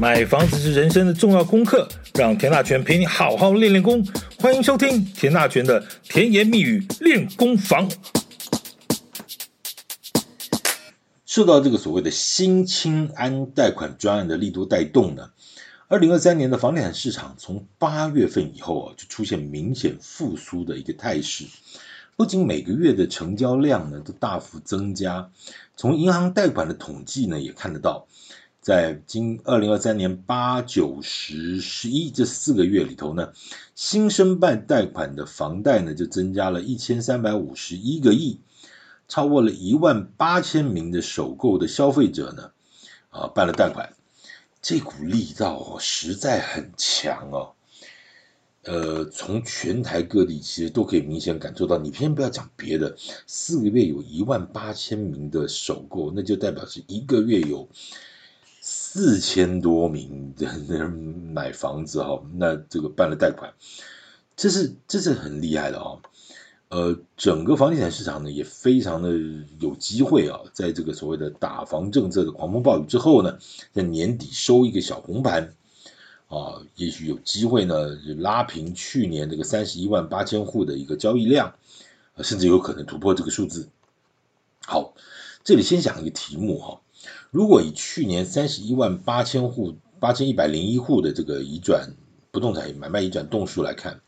买房子是人生的重要功课，让田大权陪你好好练练功。欢迎收听田大权的甜言蜜语练功房。受到这个所谓的新青安贷款专案的力度带动呢，二零二三年的房地产市场从八月份以后啊，就出现明显复苏的一个态势。不仅每个月的成交量呢都大幅增加，从银行贷款的统计呢也看得到。在今二零二三年八九十十一这四个月里头呢，新申办贷款的房贷呢就增加了一千三百五十一个亿，超过了一万八千名的首购的消费者呢，啊办了贷款，这股力道实在很强哦。呃，从全台各地其实都可以明显感受到，你偏不要讲别的，四个月有一万八千名的首购，那就代表是一个月有。四千多名的人买房子哈，那这个办了贷款，这是这是很厉害的啊。呃，整个房地产市场呢也非常的有机会啊，在这个所谓的打房政策的狂风暴雨之后呢，在年底收一个小红盘啊，也许有机会呢拉平去年这个三十一万八千户的一个交易量，甚至有可能突破这个数字。好，这里先讲一个题目哈。如果以去年三十一万八千户、八千一百零一户的这个移转不动产买卖移转栋数来看，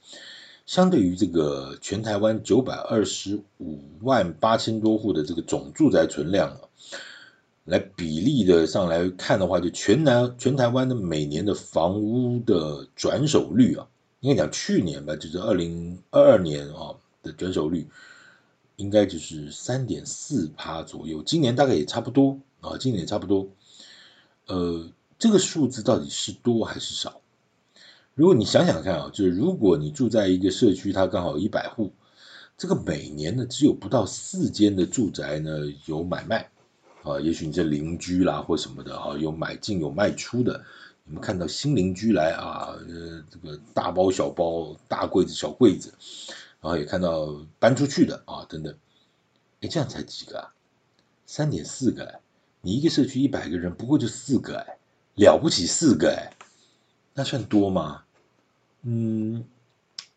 相对于这个全台湾九百二十五万八千多户的这个总住宅存量啊，来比例的上来看的话，就全南全台湾的每年的房屋的转手率啊，应该讲去年吧，就是二零二二年啊的转手率，应该就是三点四趴左右，今年大概也差不多。啊，今年差不多，呃，这个数字到底是多还是少？如果你想想看啊，就是如果你住在一个社区，它刚好一百户，这个每年呢只有不到四间的住宅呢有买卖，啊，也许你这邻居啦或什么的啊有买进有卖出的，你们看到新邻居来啊，呃，这个大包小包、大柜子小柜子，然后也看到搬出去的啊等等，哎，这样才几个啊？三点四个。你一个社区一百个人，不过就四个哎，了不起四个哎，那算多吗？嗯，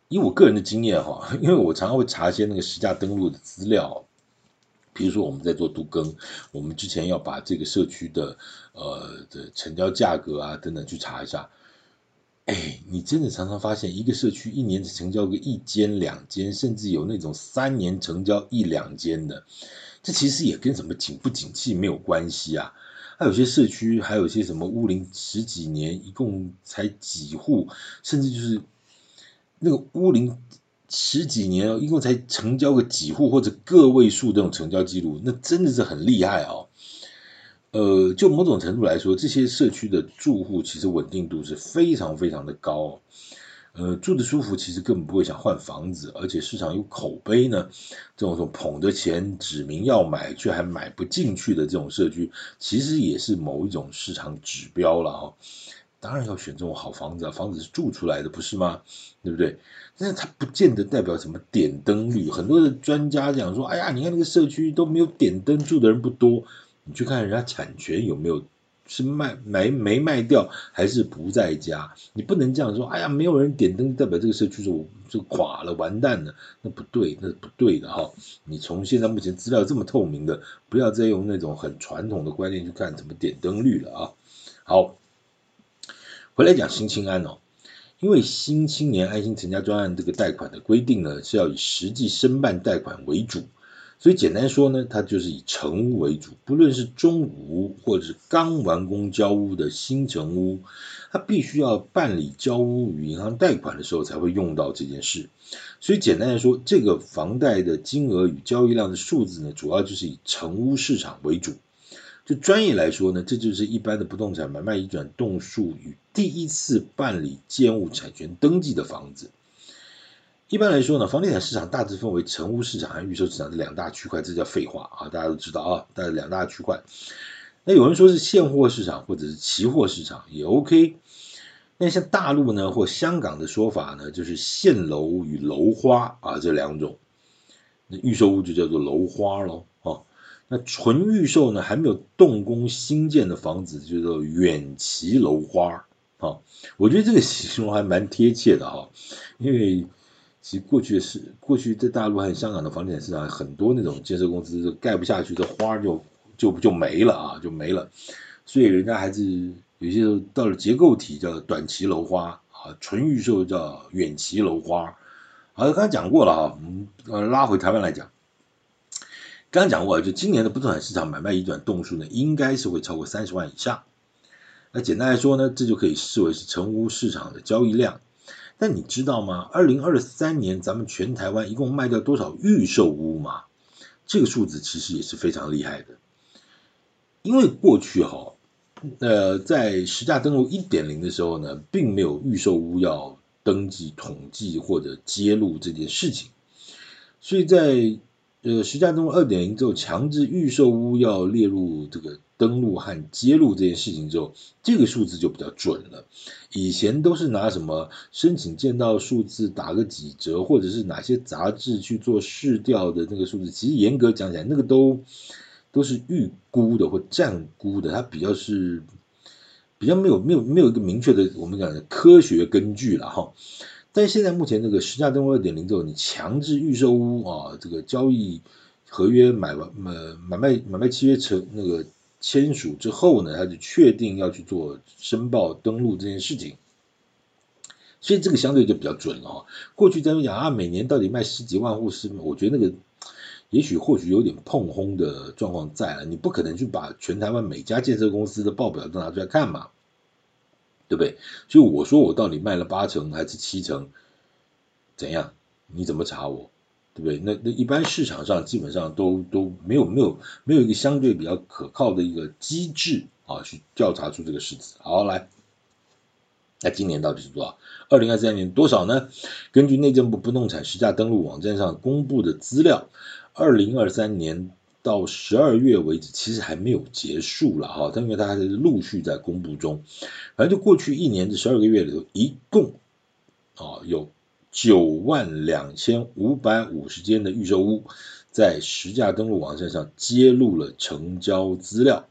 以我个人的经验哈，因为我常常会查一些那个实价登录的资料，比如说我们在做都更，我们之前要把这个社区的呃的成交价格啊等等去查一下，哎，你真的常常发现一个社区一年只成交个一间两间，甚至有那种三年成交一两间的。这其实也跟什么景不景气没有关系啊，还有些社区，还有些什么屋龄十几年，一共才几户，甚至就是那个屋龄十几年，一共才成交个几户或者个位数这种成交记录，那真的是很厉害哦。呃，就某种程度来说，这些社区的住户其实稳定度是非常非常的高。呃，住的舒服，其实根本不会想换房子，而且市场有口碑呢。这种说捧着钱指名要买却还买不进去的这种社区，其实也是某一种市场指标了哈。当然要选这种好房子啊，房子是住出来的，不是吗？对不对？但是它不见得代表什么点灯率。很多的专家讲说，哎呀，你看那个社区都没有点灯，住的人不多，你去看人家产权有没有。是卖没没卖掉，还是不在家？你不能这样说。哎呀，没有人点灯，代表这个社区就就垮了，完蛋了。那不对，那是不对的哈。你从现在目前资料这么透明的，不要再用那种很传统的观念去看怎么点灯率了啊。好，回来讲新青安哦，因为新青年安心成家专案这个贷款的规定呢，是要以实际申办贷款为主。所以简单说呢，它就是以成屋为主，不论是中古屋或者是刚完工交屋的新成屋，它必须要办理交屋与银行贷款的时候才会用到这件事。所以简单来说，这个房贷的金额与交易量的数字呢，主要就是以成屋市场为主。就专业来说呢，这就是一般的不动产买卖移转栋数与第一次办理建物产权登记的房子。一般来说呢，房地产市场大致分为成屋市场和预售市场这两大区块，这叫废话啊，大家都知道啊，大概两大区块。那有人说是现货市场或者是期货市场也 OK。那像大陆呢或香港的说法呢，就是现楼与楼花啊这两种。那预售屋就叫做楼花喽，哦。那纯预售呢，还没有动工新建的房子就叫做远期楼花。啊，我觉得这个形容还蛮贴切的哈，因为其实过去是过去在大陆和香港的房地产市场，很多那种建设公司盖不下去的花就就就没了啊，就没了。所以人家还是有些时候到了结构体叫短期楼花啊，纯预售叫远期楼花。好，刚才讲过了啊，我们拉回台湾来讲，刚刚讲过，就今年的不动产市场买卖移转栋数呢，应该是会超过三十万以上。那简单来说呢，这就可以视为是成屋市场的交易量。但你知道吗？二零二三年咱们全台湾一共卖掉多少预售屋吗？这个数字其实也是非常厉害的。因为过去哈，呃，在实价登录一点零的时候呢，并没有预售屋要登记、统计或者揭露这件事情，所以在呃实价登录二点零之后，强制预售屋要列入这个登录和揭露这件事情之后，这个数字就比较准了。以前都是拿什么申请见到数字打个几折，或者是哪些杂志去做市调的那个数字，其实严格讲起来，那个都。都是预估的或暂估的，它比较是比较没有没有没有一个明确的我们讲的科学根据了哈。但是现在目前这个实价登录二点零之后，你强制预售屋啊，这个交易合约买完呃买卖买卖契约成那个签署之后呢，他就确定要去做申报登录这件事情，所以这个相对就比较准了哈。过去咱们讲啊，每年到底卖十几万户是，我觉得那个。也许或许有点碰轰的状况在了，你不可能去把全台湾每家建设公司的报表都拿出来看嘛，对不对？所以我说我到底卖了八成还是七成，怎样？你怎么查我？对不对？那那一般市场上基本上都都没有没有没有一个相对比较可靠的一个机制啊，去调查出这个事情。好，来，那今年到底是多少？二零二三年多少呢？根据内政部不动产实价登录网站上公布的资料。二零二三年到十二月为止，其实还没有结束了哈，但因为它还是陆续在公布中。反正就过去一年的十二个月里头，一共啊有九万两千五百五十间的预售屋，在实价登录网站上揭露了成交资料。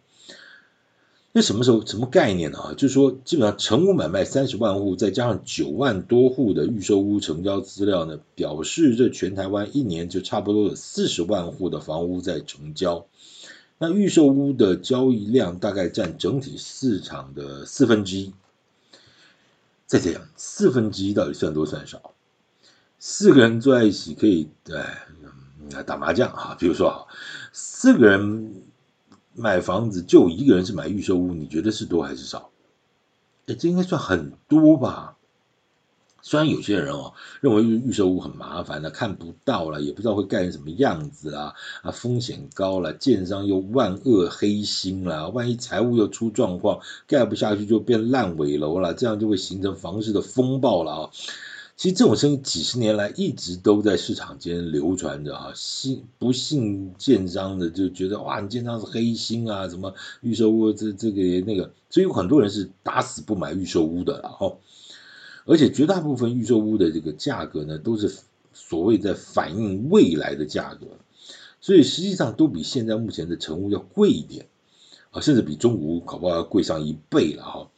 那什么时候什么概念呢？啊，就是说，基本上成屋买卖三十万户，再加上九万多户的预售屋成交资料呢，表示这全台湾一年就差不多有四十万户的房屋在成交。那预售屋的交易量大概占整体市场的四分之一。再这样，四分之一到底算多算少？四个人坐在一起可以，哎，打麻将啊，比如说啊，四个人。买房子就一个人是买预售屋，你觉得是多还是少？哎，这应该算很多吧？虽然有些人哦认为预售屋很麻烦了，看不到了，也不知道会盖成什么样子啊，啊，风险高了，建商又万恶黑心了，万一财务又出状况，盖不下去就变烂尾楼了，这样就会形成房市的风暴了啊！其实这种声音几十年来一直都在市场间流传着啊，信不信建商的就觉得哇，你建商是黑心啊，什么预售屋这这个那个，所以有很多人是打死不买预售屋的哈。而且绝大部分预售屋的这个价格呢，都是所谓在反映未来的价格，所以实际上都比现在目前的成屋要贵一点啊，甚至比中古屋搞不好要贵上一倍了哈。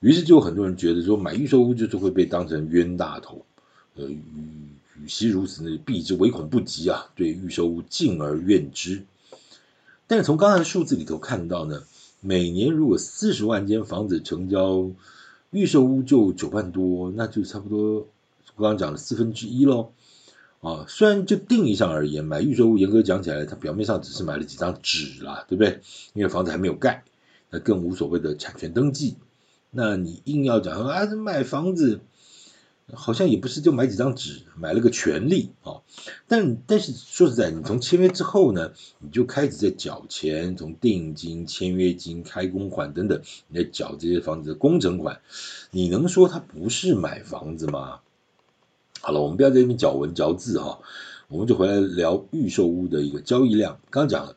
于是就有很多人觉得说，买预售屋就是会被当成冤大头，呃，与与其如此呢，避之唯恐不及啊，对预售屋敬而远之。但是从刚才的数字里头看到呢，每年如果四十万间房子成交，预售屋就九万多，那就差不多刚刚讲的四分之一喽。啊，虽然就定义上而言，买预售屋严格讲起来，它表面上只是买了几张纸啦，对不对？因为房子还没有盖，那更无所谓的产权登记。那你硬要讲说啊，买房子好像也不是就买几张纸，买了个权利啊。但但是说实在，你从签约之后呢，你就开始在缴钱，从定金、签约金、开工款等等，你在缴这些房子的工程款。你能说它不是买房子吗？好了，我们不要在这边嚼文嚼字哈，我们就回来聊预售屋的一个交易量。刚讲了，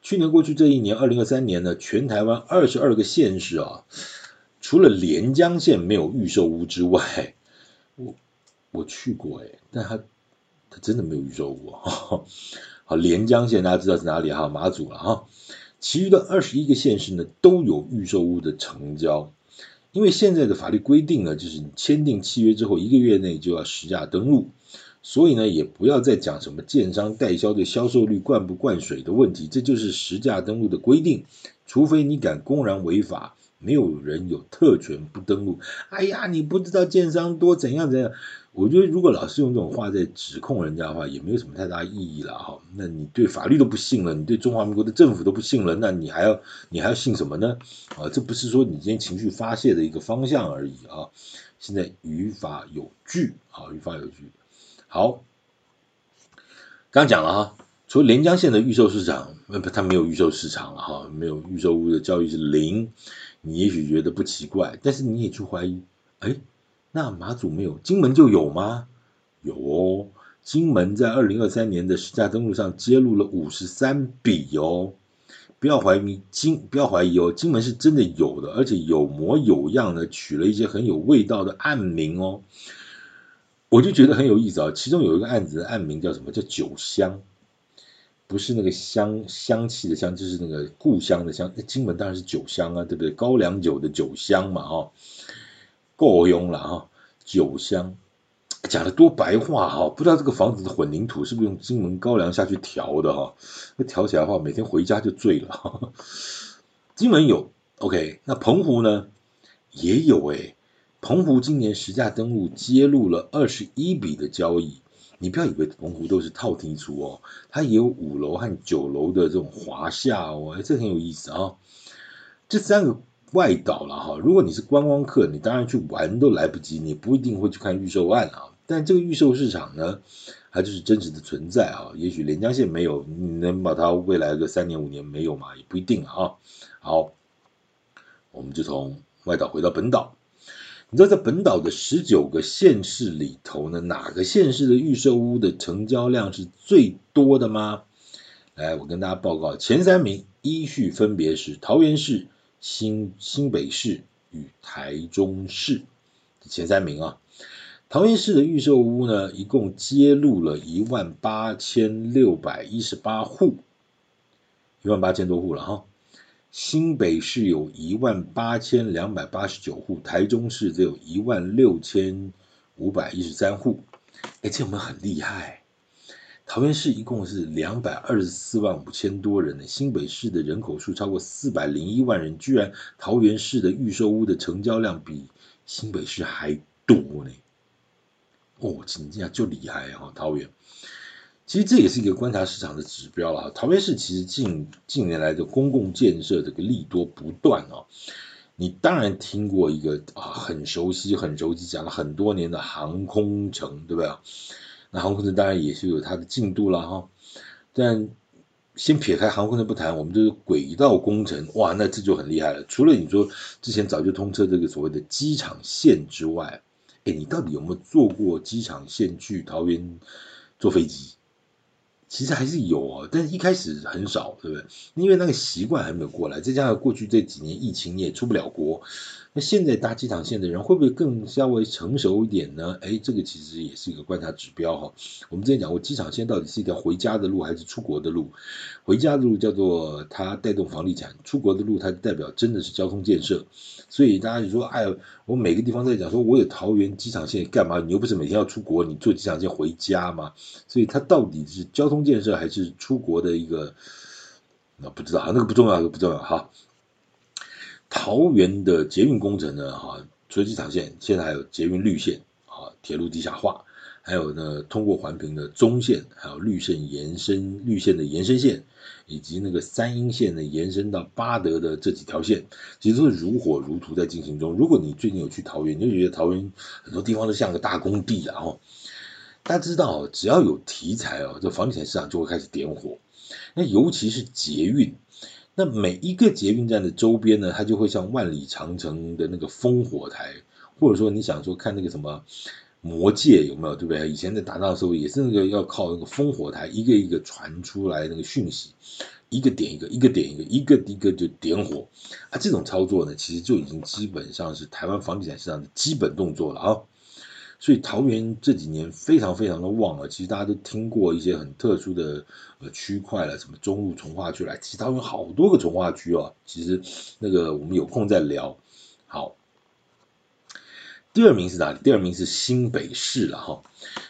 去年过去这一年，二零二三年呢，全台湾二十二个县市啊，除了连江县没有预售屋之外，我我去过哎，但他他真的没有预售屋啊。好，连江县大家知道是哪里哈？马祖了哈。其余的二十一个县市呢，都有预售屋的成交。因为现在的法律规定呢，就是你签订契约之后一个月内就要实价登录，所以呢，也不要再讲什么建商代销的销售率灌不灌水的问题，这就是实价登录的规定，除非你敢公然违法。没有人有特权不登录。哎呀，你不知道建商多怎样怎样。我觉得如果老是用这种话在指控人家的话，也没有什么太大意义了哈。那你对法律都不信了，你对中华民国的政府都不信了，那你还要你还要信什么呢？啊，这不是说你今天情绪发泄的一个方向而已啊。现在于法有据啊，于法有据。好，刚讲了哈，除了连江县的预售市场，那不，它没有预售市场了哈，没有预售屋的交易是零。你也许觉得不奇怪，但是你也去怀疑，哎，那马祖没有，金门就有吗？有哦，金门在二零二三年的实价登录上揭露了五十三笔哦，不要怀疑金，不要怀疑哦，金门是真的有的，而且有模有样的取了一些很有味道的案名哦，我就觉得很有意思啊，其中有一个案子的案名叫什么？叫酒香。不是那个香香气的香，就是那个故乡的乡。那金门当然是酒香啊，对不对？高粱酒的酒香嘛，哈，够用了哈。酒香讲的多白话哈，不知道这个房子的混凝土是不是用金门高粱下去调的哈？那调起来的话，每天回家就醉了。金门有 OK，那澎湖呢也有哎，澎湖今年实价登录揭露了二十一笔的交易。你不要以为澎湖都是套厅出哦，它也有五楼和九楼的这种华夏哦，哎，这很有意思啊。这三个外岛了哈，如果你是观光客，你当然去玩都来不及，你不一定会去看预售案啊。但这个预售市场呢，它就是真实的存在啊。也许连江县没有，你能把它未来个三年五年没有嘛？也不一定啊。好，我们就从外岛回到本岛。你知道在本岛的十九个县市里头呢，哪个县市的预售屋的成交量是最多的吗？来，我跟大家报告，前三名依序分别是桃园市、新新北市与台中市。前三名啊，桃园市的预售屋呢，一共揭露了一万八千六百一十八户，一万八千多户了哈。新北市有一万八千两百八十九户，台中市则有一万六千五百一十三户。哎，这我们很厉害？桃园市一共是两百二十四万五千多人呢，新北市的人口数超过四百零一万人，居然桃园市的预售屋的成交量比新北市还多呢。哦，真的就厉害哦，桃园。其实这也是一个观察市场的指标了。桃园市其实近近年来的公共建设这个利多不断啊。你当然听过一个啊很熟悉很熟悉讲了很多年的航空城，对不对？那航空城当然也是有它的进度了哈。但先撇开航空城不谈，我们就是轨道工程，哇，那这就很厉害了。除了你说之前早就通车这个所谓的机场线之外，哎，你到底有没有坐过机场线去桃园坐飞机？其实还是有啊，但是一开始很少，对不对？因为那个习惯还没有过来，再加上过去这几年疫情，你也出不了国。那现在搭机场线的人会不会更稍微成熟一点呢？哎，这个其实也是一个观察指标哈。我们之前讲过，机场线到底是一条回家的路还是出国的路？回家的路叫做它带动房地产，出国的路它代表真的是交通建设。所以大家就说，哎，我每个地方在讲说，我有桃园机场线干嘛？你又不是每天要出国，你坐机场线回家嘛？所以它到底是交通建设还是出国的一个？那不知道，那个不重要，那个不重要哈。桃园的捷运工程呢，哈，除了机场线，现在还有捷运绿线，啊，铁路地下化，还有呢，通过环评的中线，还有绿线延伸绿线的延伸线，以及那个三莺线的延伸到八德的这几条线，其实都是如火如荼在进行中。如果你最近有去桃园，你就觉得桃园很多地方都像个大工地啊！哦，大家知道，只要有题材哦，这房地产市场就会开始点火。那尤其是捷运，那每一个捷运站的周边呢，它就会像万里长城的那个烽火台，或者说你想说看那个什么。魔戒有没有？对不对？以前在打仗的时候也是那个要靠那个烽火台一个一个传出来那个讯息，一个点一个，一个点一个，一个一个就点火。啊，这种操作呢，其实就已经基本上是台湾房地产市场的基本动作了啊。所以桃园这几年非常非常的旺啊。其实大家都听过一些很特殊的呃区块了，什么中路重化区来，其实桃园好多个重化区哦。其实那个我们有空再聊。好。第二名是哪里？第二名是新北市了哈。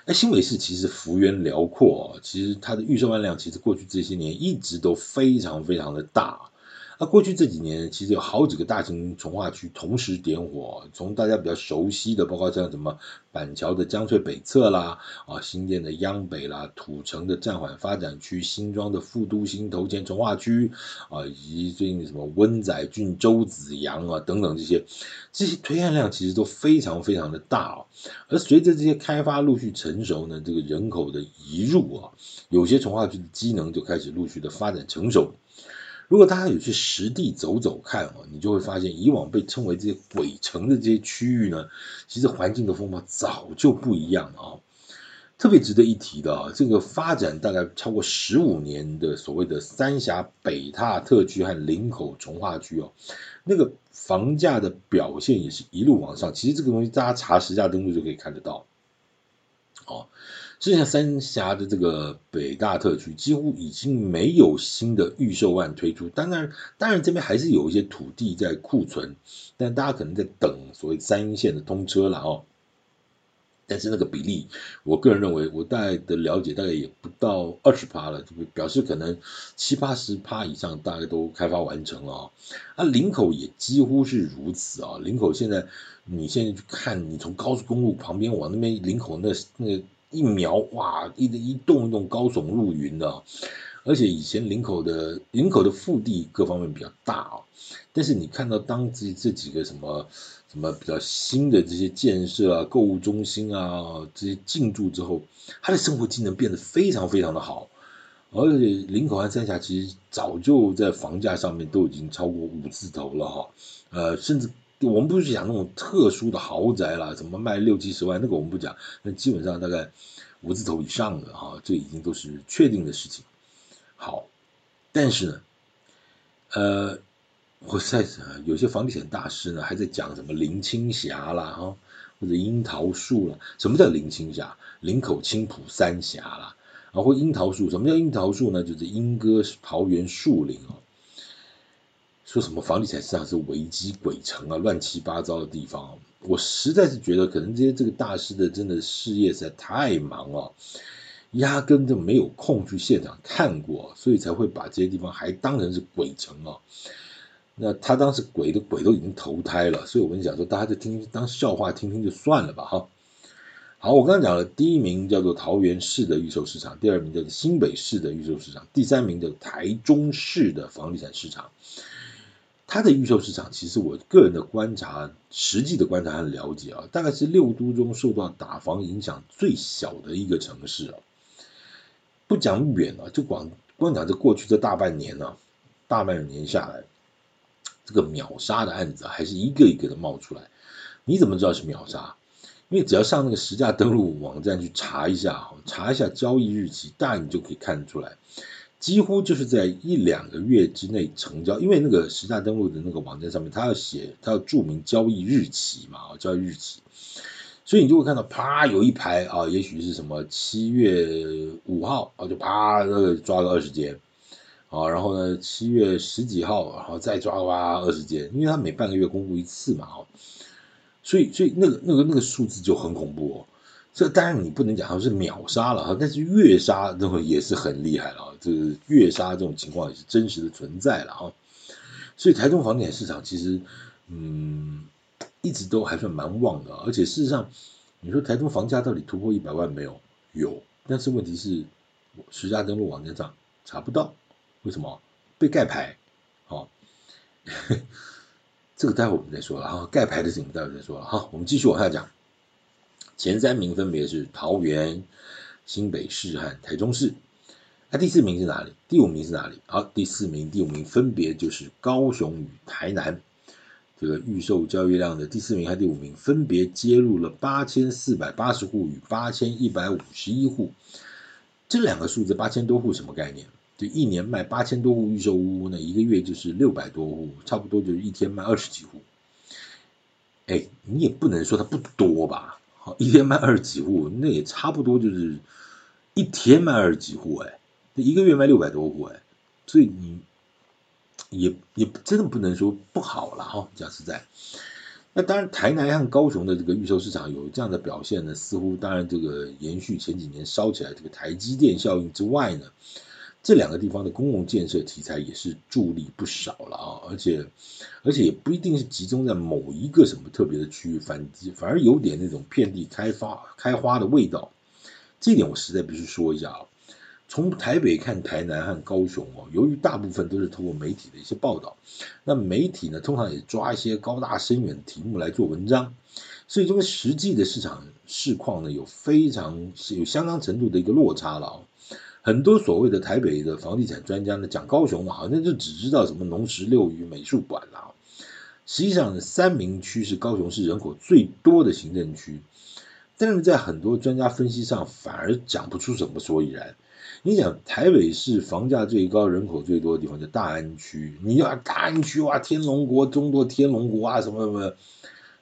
那新北市其实幅员辽阔哦，其实它的预售案量其实过去这些年一直都非常非常的大。那过去这几年，其实有好几个大型从化区同时点火，从大家比较熟悉的，包括像什么板桥的江翠北侧啦，啊新店的央北啦，土城的暂缓发展区，新庄的副都心头前从化区，啊以及最近什么温仔郡、周子洋啊等等这些，这些推案量其实都非常非常的大哦。而随着这些开发陆续成熟呢，这个人口的移入啊，有些从化区的机能就开始陆续的发展成熟。如果大家有去实地走走看哦，你就会发现，以往被称为这些鬼城的这些区域呢，其实环境的风貌早就不一样了啊。特别值得一提的，这个发展大概超过十五年的所谓的三峡北塔特区和林口从化区哦，那个房价的表现也是一路往上。其实这个东西大家查实价登录就可以看得到，哦。之前三峡的这个北大特区几乎已经没有新的预售案推出，当然，当然这边还是有一些土地在库存，但大家可能在等所谓三线的通车了哦。但是那个比例，我个人认为，我大概的了解大概也不到二十趴了，就表示可能七八十趴以上大概都开发完成了啊。啊，林口也几乎是如此啊。林口现在，你现在去看，你从高速公路旁边往那边林口那那个。一瞄哇，一一栋一栋高耸入云的，而且以前林口的林口的腹地各方面比较大啊，但是你看到当这这几个什么什么比较新的这些建设啊，购物中心啊这些进驻之后，他的生活机能变得非常非常的好，而且林口和三峡其实早就在房价上面都已经超过五字头了哈，呃，甚至。我们不是讲那种特殊的豪宅啦，怎么卖六七十万，那个我们不讲，那基本上大概五字头以上的哈，这已经都是确定的事情。好，但是呢，呃，我在想有些房地产大师呢还在讲什么林青霞啦哈，或者樱桃树啦，什么叫林青霞？林口青埔三峡啦，啊或樱桃树，什么叫樱桃树呢？就是莺歌桃园树林啊。说什么房地产市场是危机鬼城啊，乱七八糟的地方，我实在是觉得可能这些这个大师的真的事业实在太忙了，压根就没有空去现场看过，所以才会把这些地方还当成是鬼城啊。那他当时鬼的鬼都已经投胎了，所以我跟你讲说，大家就听当笑话听听就算了吧哈。好，我刚刚讲了，第一名叫做桃园市的预售市场，第二名叫做新北市的预售市场，第三名叫台中市的房地产市场。它的预售市场，其实我个人的观察，实际的观察和了解啊，大概是六都中受到打房影响最小的一个城市啊。不讲远了，就光光讲这过去这大半年呢，大半年下来，这个秒杀的案子还是一个一个的冒出来。你怎么知道是秒杀？因为只要上那个实价登录网站去查一下，查一下交易日期，大概你就可以看出来。几乎就是在一两个月之内成交，因为那个实价登录的那个网站上面，它要写，它要注明交易日期嘛，交易日期，所以你就会看到，啪，有一排啊，也许是什么七月五号啊，就啪那个抓个二十间，啊，然后呢七月十几号，然后再抓个哇二十间，因为它每半个月公布一次嘛，所以所以那个那个那个数字就很恐怖哦。这当然你不能讲它是秒杀了哈，但是月杀那会也是很厉害了啊，这个月杀这种情况也是真实的存在了哈。所以台中房地产市场其实嗯一直都还算蛮旺的，而且事实上你说台中房价到底突破一百万没有？有，但是问题是，实价登录网站上查不到，为什么？被盖牌。好、哦，这个待会我们再说了哈，盖牌的事情待会再说了哈。我们继续往下讲，前三名分别是桃园、新北市和台中市。那第四名是哪里？第五名是哪里？好，第四名、第五名分别就是高雄与台南。这个预售交易量的第四名和第五名分别揭露了八千四百八十户与八千一百五十一户。这两个数字八千多户什么概念？就一年卖八千多户预售屋，那一个月就是六百多户，差不多就是一天卖二十几户。哎，你也不能说它不多吧？好，一天卖二十几户，那也差不多就是一天卖二十几户哎。一个月卖六百多户哎，所以你也也真的不能说不好了哈，讲实在。那当然，台南和高雄的这个预售市场有这样的表现呢，似乎当然这个延续前几年烧起来这个台积电效应之外呢，这两个地方的公共建设题材也是助力不少了啊，而且而且也不一定是集中在某一个什么特别的区域，反反而有点那种遍地开发开花的味道。这点我实在必须说一下啊。从台北看台南和高雄哦，由于大部分都是透过媒体的一些报道，那媒体呢通常也抓一些高大深远的题目来做文章，所以这个实际的市场市况呢有非常有相当程度的一个落差了啊。很多所谓的台北的房地产专家呢讲高雄好像就只知道什么农十六余美术馆了，实际上呢三民区是高雄市人口最多的行政区，但是在很多专家分析上反而讲不出什么所以然。你想台北市房价最高、人口最多的地方叫大安区，你要大安区哇，天龙国、中多天龙国啊什么什么，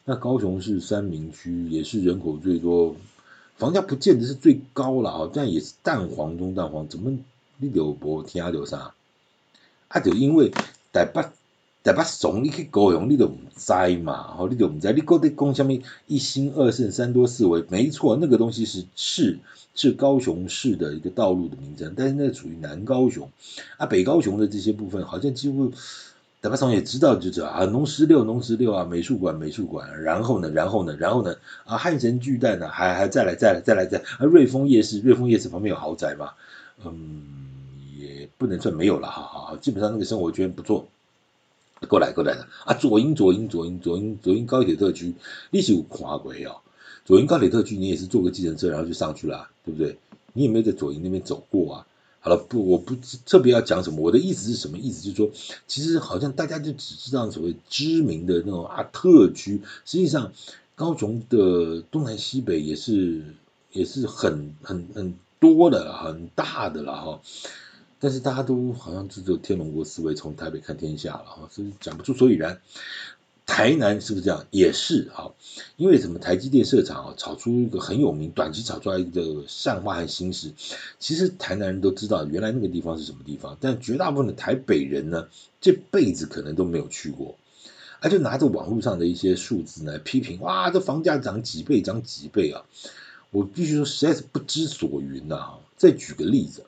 那高雄市三民区也是人口最多，房价不见得是最高了啊，但也是蛋黄中蛋黄，怎么你就不听阿刘啥？啊，就因为台北。台北怂你去高雄，你都唔知嘛？吼，你都唔知，你搁在讲什么一心二圣三多四维？没错，那个东西是市，是高雄市的一个道路的名称，但是那属于南高雄啊，北高雄的这些部分，好像几乎台北怂也知道，就知道啊，农十六，农十六啊，美术馆，美术馆，然后呢，然后呢，然后呢，啊，汉神巨蛋呢，还还再来，再来，再来，再啊，瑞丰夜市，瑞丰夜市旁边有豪宅嘛？嗯，也不能算没有了，哈，好，基本上那个生活圈不错。过来过来的啊，左营左营左营左营左营高铁特区，你是有看过哦？左营高铁特区，你也是坐个计程车然后就上去了，对不对？你有没有在左营那边走过啊？好了，不，我不特别要讲什么，我的意思是什么意思？就是说，其实好像大家就只知道所谓知名的那种啊特区，实际上高雄的东南西北也是也是很很很多的很大的了哈。但是大家都好像只有天龙国思维，从台北看天下了哈，所以讲不出所以然。台南是不是这样？也是啊，因为什么？台积电设厂啊，炒出一个很有名，短期炒出来一个善化和新市。其实台南人都知道，原来那个地方是什么地方，但绝大部分的台北人呢，这辈子可能都没有去过，而就拿着网络上的一些数字来批评，哇，这房价涨几倍，涨几倍啊！我必须说，实在是不知所云呐。再举个例子。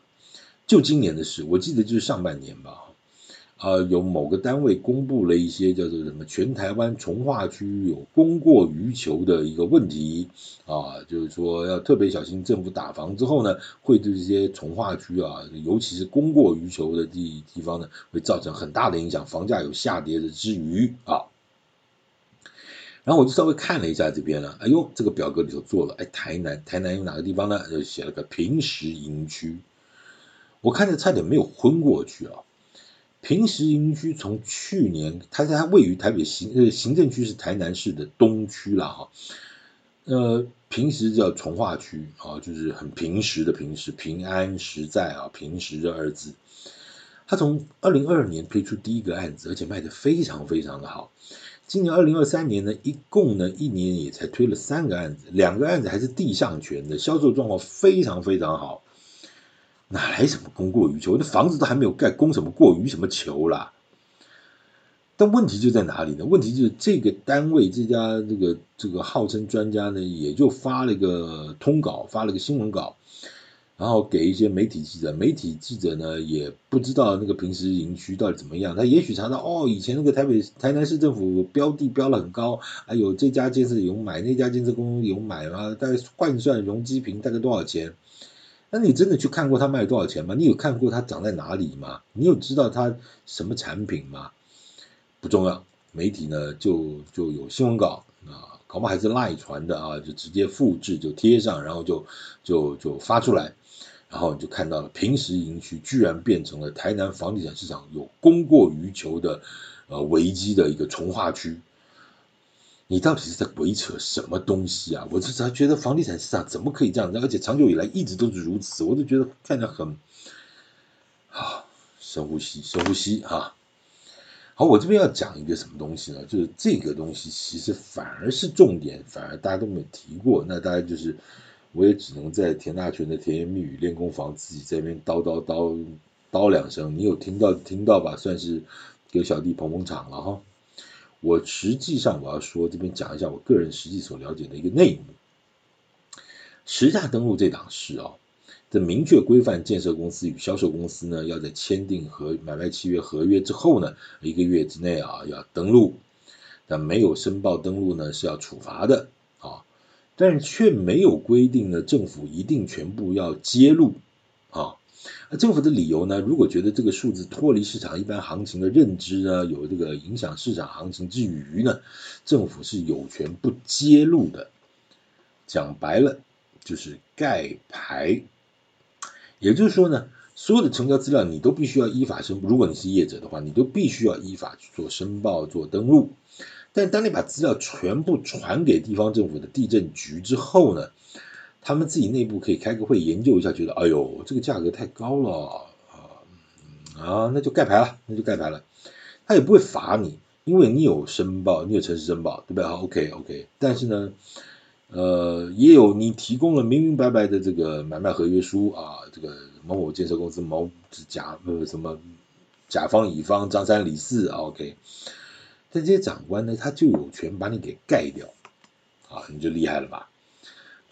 就今年的事，我记得就是上半年吧，呃，有某个单位公布了一些叫做什么全台湾从化区有供过于求的一个问题啊，就是说要特别小心，政府打房之后呢，会对这些从化区啊，尤其是供过于求的地地方呢，会造成很大的影响，房价有下跌的之余啊。然后我就稍微看了一下这边了，哎呦，这个表格里头做了，哎，台南台南有哪个地方呢？就写了个平石营区。我看着差点没有昏过去啊！平石营区从去年，它在它位于台北行呃行政区是台南市的东区了哈。呃，平时叫从化区啊，就是很平实的平实，平安实在啊，平实这二字。它从二零二二年推出第一个案子，而且卖得非常非常的好。今年二零二三年呢，一共呢一年也才推了三个案子，两个案子还是地上权的，销售状况非常非常好。哪来什么供过于求？那房子都还没有盖，供什么过于什么求啦？但问题就在哪里呢？问题就是这个单位这家这个这个号称专家呢，也就发了一个通稿，发了个新闻稿，然后给一些媒体记者，媒体记者呢也不知道那个平时营区到底怎么样，他也许查到哦，以前那个台北台南市政府标地标了很高，还有这家建设有买，那家建设公司有买啊，大概换算容积坪大概多少钱？那你真的去看过它卖多少钱吗？你有看过它长在哪里吗？你有知道它什么产品吗？不重要，媒体呢就就有新闻稿啊，搞不好还是赖传的啊，就直接复制就贴上，然后就就就发出来。然后你就看到了平时营区居然变成了台南房地产市场有供过于求的呃危机的一个重化区，你到底是在鬼扯什么东西啊？我就才觉得房地产市场怎么可以这样子？而且长久以来一直都是如此，我就觉得看着很好，深呼吸，深呼吸哈。好，我这边要讲一个什么东西呢？就是这个东西其实反而是重点，反而大家都没提过，那大家就是。我也只能在田大权的甜言蜜语练功房自己在那边叨叨叨叨两声，你有听到听到吧？算是给小弟捧捧场了哈。我实际上我要说这边讲一下我个人实际所了解的一个内幕。实价登录这档事啊，在明确规范建设公司与销售公司呢，要在签订和买卖契约合约之后呢，一个月之内啊要登录，但没有申报登录呢是要处罚的啊。但是却没有规定呢，政府一定全部要揭露啊。那政府的理由呢，如果觉得这个数字脱离市场一般行情的认知呢，有这个影响市场行情之余呢，政府是有权不揭露的。讲白了就是盖牌。也就是说呢，所有的成交资料你都必须要依法申，如果你是业者的话，你都必须要依法去做申报、做登录。但当你把资料全部传给地方政府的地震局之后呢，他们自己内部可以开个会研究一下，觉得哎呦这个价格太高了啊啊，那就盖牌了，那就盖牌了。他也不会罚你，因为你有申报，你有诚实申报，对不对？OK OK。但是呢，呃，也有你提供了明明白白的这个买卖合约书啊，这个某某建设公司某甲呃什么甲方乙方张三李四啊，OK。但这些长官呢，他就有权把你给盖掉，啊，你就厉害了吧？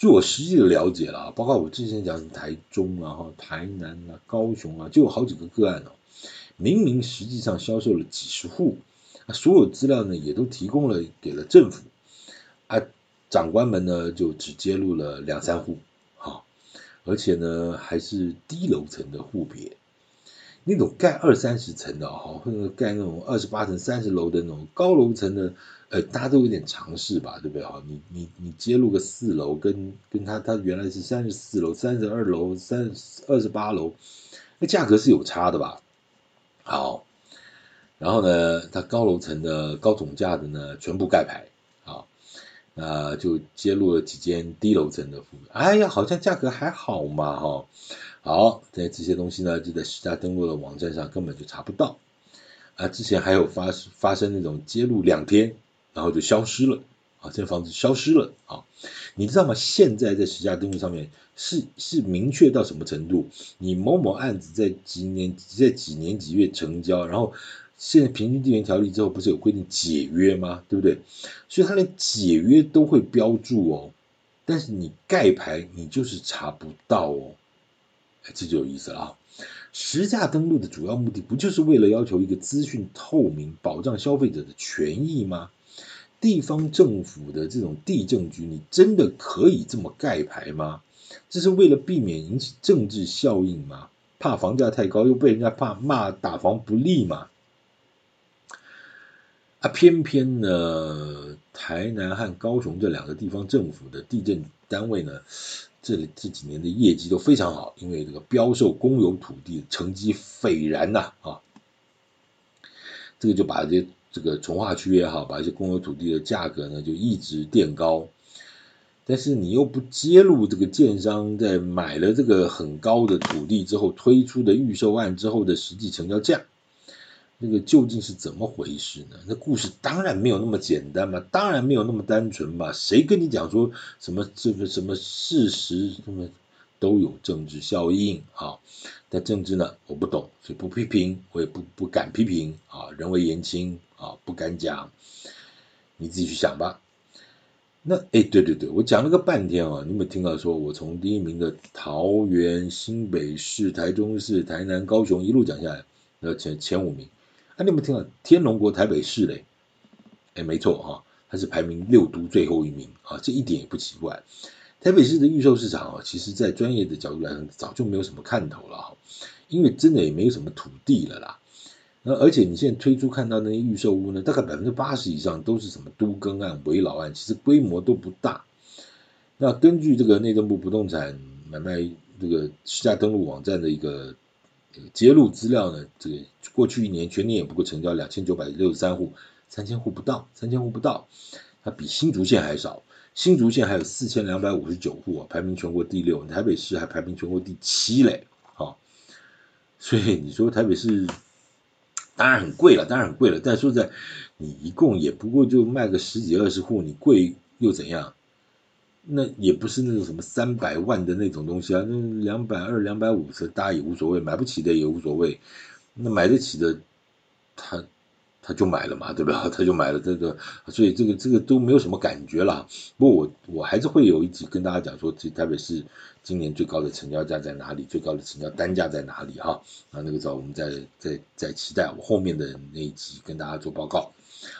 据我实际的了解了，包括我之前讲台中啊、台南啊、高雄啊，就有好几个个案哦。明明实际上销售了几十户，啊，所有资料呢也都提供了给了政府，啊，长官们呢就只揭露了两三户，哈，而且呢还是低楼层的户别。那种盖二三十层的哈，或者盖那种二十八层、三十楼的那种高楼层的，呃，大家都有点常识吧，对不对哈？你你你揭露个四楼，跟跟他他原来是三十四楼、三十二楼、三二十八楼，那价格是有差的吧？好，然后呢，他高楼层的高总价的呢，全部盖牌，好，那就揭露了几间低楼层的，哎呀，好像价格还好嘛，哈。好，在这些东西呢，就在实价登录的网站上根本就查不到啊。之前还有发发生那种揭露两天，然后就消失了啊，这房子消失了啊。你知道吗？现在在实价登录上面是是明确到什么程度？你某某案子在几年在几年几月成交，然后现在平均地权条例之后不是有规定解约吗？对不对？所以他连解约都会标注哦，但是你盖牌你就是查不到哦。这就有意思了啊！实价登录的主要目的不就是为了要求一个资讯透明，保障消费者的权益吗？地方政府的这种地政局，你真的可以这么盖牌吗？这是为了避免引起政治效应吗？怕房价太高又被人家怕骂打房不利吗？啊，偏偏呢，台南和高雄这两个地方政府的地政单位呢，这这几年的业绩都非常好，因为这个标售公有土地成绩斐然呐啊，这个就把这这个从化区也好，把一些公有土地的价格呢就一直垫高，但是你又不揭露这个建商在买了这个很高的土地之后推出的预售案之后的实际成交价。那个究竟是怎么回事呢？那故事当然没有那么简单嘛，当然没有那么单纯嘛。谁跟你讲说什么这个什么事实什么都有政治效应啊？但政治呢，我不懂，所以不批评，我也不不敢批评啊。人微言轻啊，不敢讲，你自己去想吧。那哎，对对对，我讲了个半天啊，你有没有听到说我从第一名的桃园、新北市、台中市、台南、高雄一路讲下来，那前前五名，那，你有没有听到天龙国台北市嘞？哎，没错哈，它是排名六都最后一名啊，这一点也不奇怪。台北市的预售市场啊，其实在专业的角度来讲，早就没有什么看头了哈，因为真的也没有什么土地了啦。那而且你现在推出看到那些预售屋呢，大概百分之八十以上都是什么都更案、围老案，其实规模都不大。那根据这个内政部不动产买卖这个实价登录网站的一个揭露资料呢，这个过去一年全年也不过成交两千九百六十三户，三千户不到，三千户不到，它比新竹县还少。新竹县还有四千两百五十九户啊，排名全国第六，台北市还排名全国第七嘞，好，所以你说台北市。当然很贵了，当然很贵了。但说在，你一共也不过就卖个十几二十户，你贵又怎样？那也不是那种什么三百万的那种东西啊，那两百二、两百五十，大家也无所谓，买不起的也无所谓。那买得起的，他。他就买了嘛，对吧？他就买了这个，所以这个这个都没有什么感觉了。不过我我还是会有一集跟大家讲说，其实台北市今年最高的成交价在哪里，最高的成交单价在哪里哈。啊，那个时候我们再再再期待我后面的那一集跟大家做报告。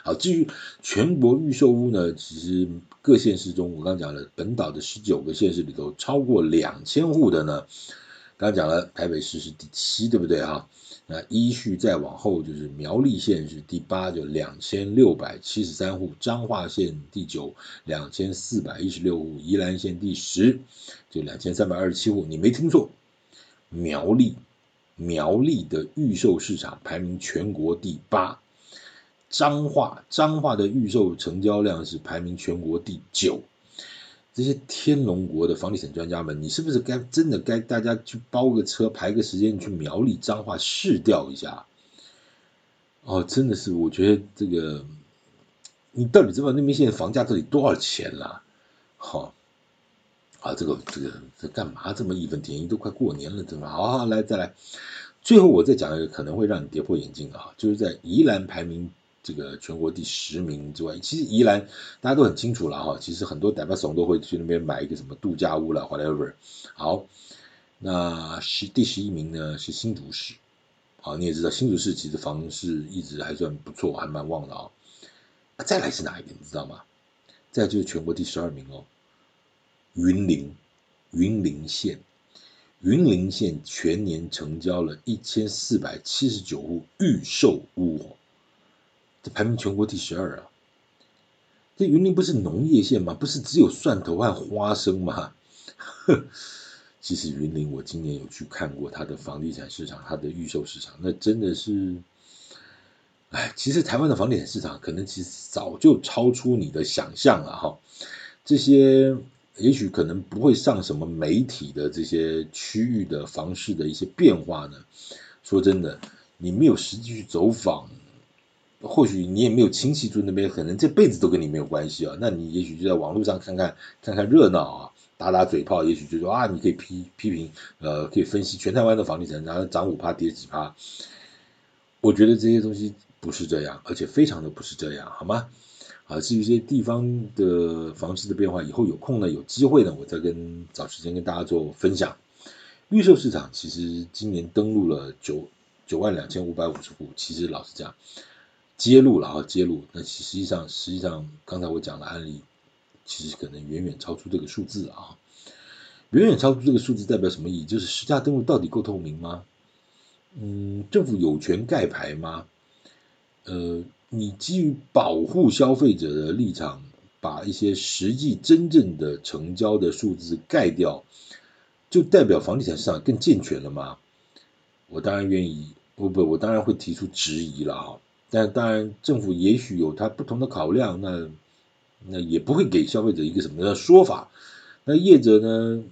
好，至于全国预售屋呢，其实各县市中，我刚讲了，本岛的十九个县市里头，超过两千户的呢，刚讲了台北市是第七，对不对哈？那依序再往后就是苗栗县是第八，就两千六百七十三户；彰化县第九，两千四百一十六户；宜兰县第十，就两千三百二十七户。你没听错，苗栗苗栗的预售市场排名全国第八，彰化彰化的预售成交量是排名全国第九。这些天龙国的房地产专家们，你是不是该真的该大家去包个车排个时间去苗栗彰化试调一下？哦，真的是，我觉得这个你到底知道那边现在房价到底多少钱了？好、啊，这个这个这干嘛这么义愤填膺？都快过年了，怎么？好好来再来，最后我再讲一个可能会让你跌破眼镜的啊，就是在宜兰排名。这个全国第十名之外，其实宜兰大家都很清楚了哈。其实很多台北怂都会去那边买一个什么度假屋了，whatever。好，那十第十一名呢是新竹市。好，你也知道新竹市其实房市一直还算不错，还蛮旺的啊。再来是哪一个你知道吗？再就是全国第十二名哦，云林云林县，云林县全年成交了一千四百七十九户预售屋。这排名全国第十二啊！这云林不是农业县吗？不是只有蒜头和花生吗？呵，其实云林我今年有去看过它的房地产市场，它的预售市场，那真的是，哎，其实台湾的房地产市场可能其实早就超出你的想象了哈。这些也许可能不会上什么媒体的这些区域的房市的一些变化呢。说真的，你没有实际去走访。或许你也没有亲戚住那边，可能这辈子都跟你没有关系啊。那你也许就在网络上看看看看热闹啊，打打嘴炮，也许就说啊，你可以批批评，呃，可以分析全台湾的房地产，然后涨五趴跌几趴。我觉得这些东西不是这样，而且非常的不是这样，好吗？啊，至于这些地方的房市的变化，以后有空呢，有机会呢，我再跟找时间跟大家做分享。预售市场其实今年登录了九九万两千五百五十户，其实老实讲。揭露了啊，揭露。那实际上，实际上，刚才我讲的案例，其实可能远远超出这个数字啊，远远超出这个数字代表什么意义？就是实价登录到底够透明吗？嗯，政府有权盖牌吗？呃，你基于保护消费者的立场，把一些实际真正的成交的数字盖掉，就代表房地产市场更健全了吗？我当然愿意，不不，我当然会提出质疑了啊。但当然，政府也许有它不同的考量，那那也不会给消费者一个什么样的说法。那业者呢，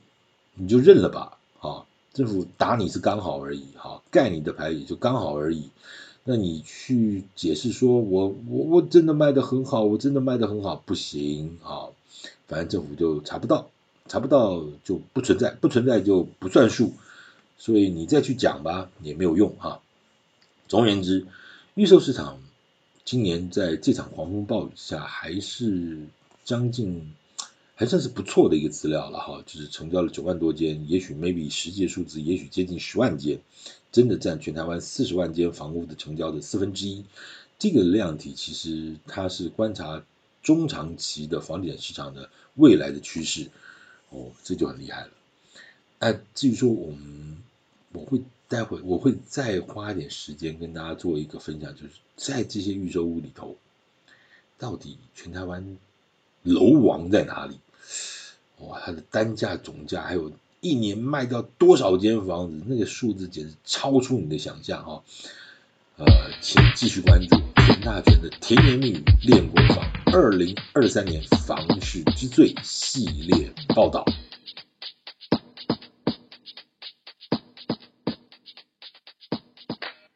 你就认了吧，啊，政府打你是刚好而已，哈，盖你的牌也就刚好而已。那你去解释说我我我真的卖得很好，我真的卖得很好，不行啊，反正政府就查不到，查不到就不存在，不存在就不算数，所以你再去讲吧，也没有用哈。总而言之。预售市场今年在这场狂风暴雨下，还是将近还算是不错的一个资料了哈，就是成交了九万多间，也许 maybe 实际数字也许接近十万间，真的占全台湾四十万间房屋的成交的四分之一。这个量体其实它是观察中长期的房地产市场的未来的趋势，哦，这就很厉害了。那至于说我们，我会待会我会再花点时间跟大家做一个分享，就是在这些预售屋里头，到底全台湾楼王在哪里？哇，它的单价、总价，还有一年卖掉多少间房子，那个数字简直超出你的想象哈！呃，请继续关注田大全的甜言蜜语练功房二零二三年房市之最系列报道。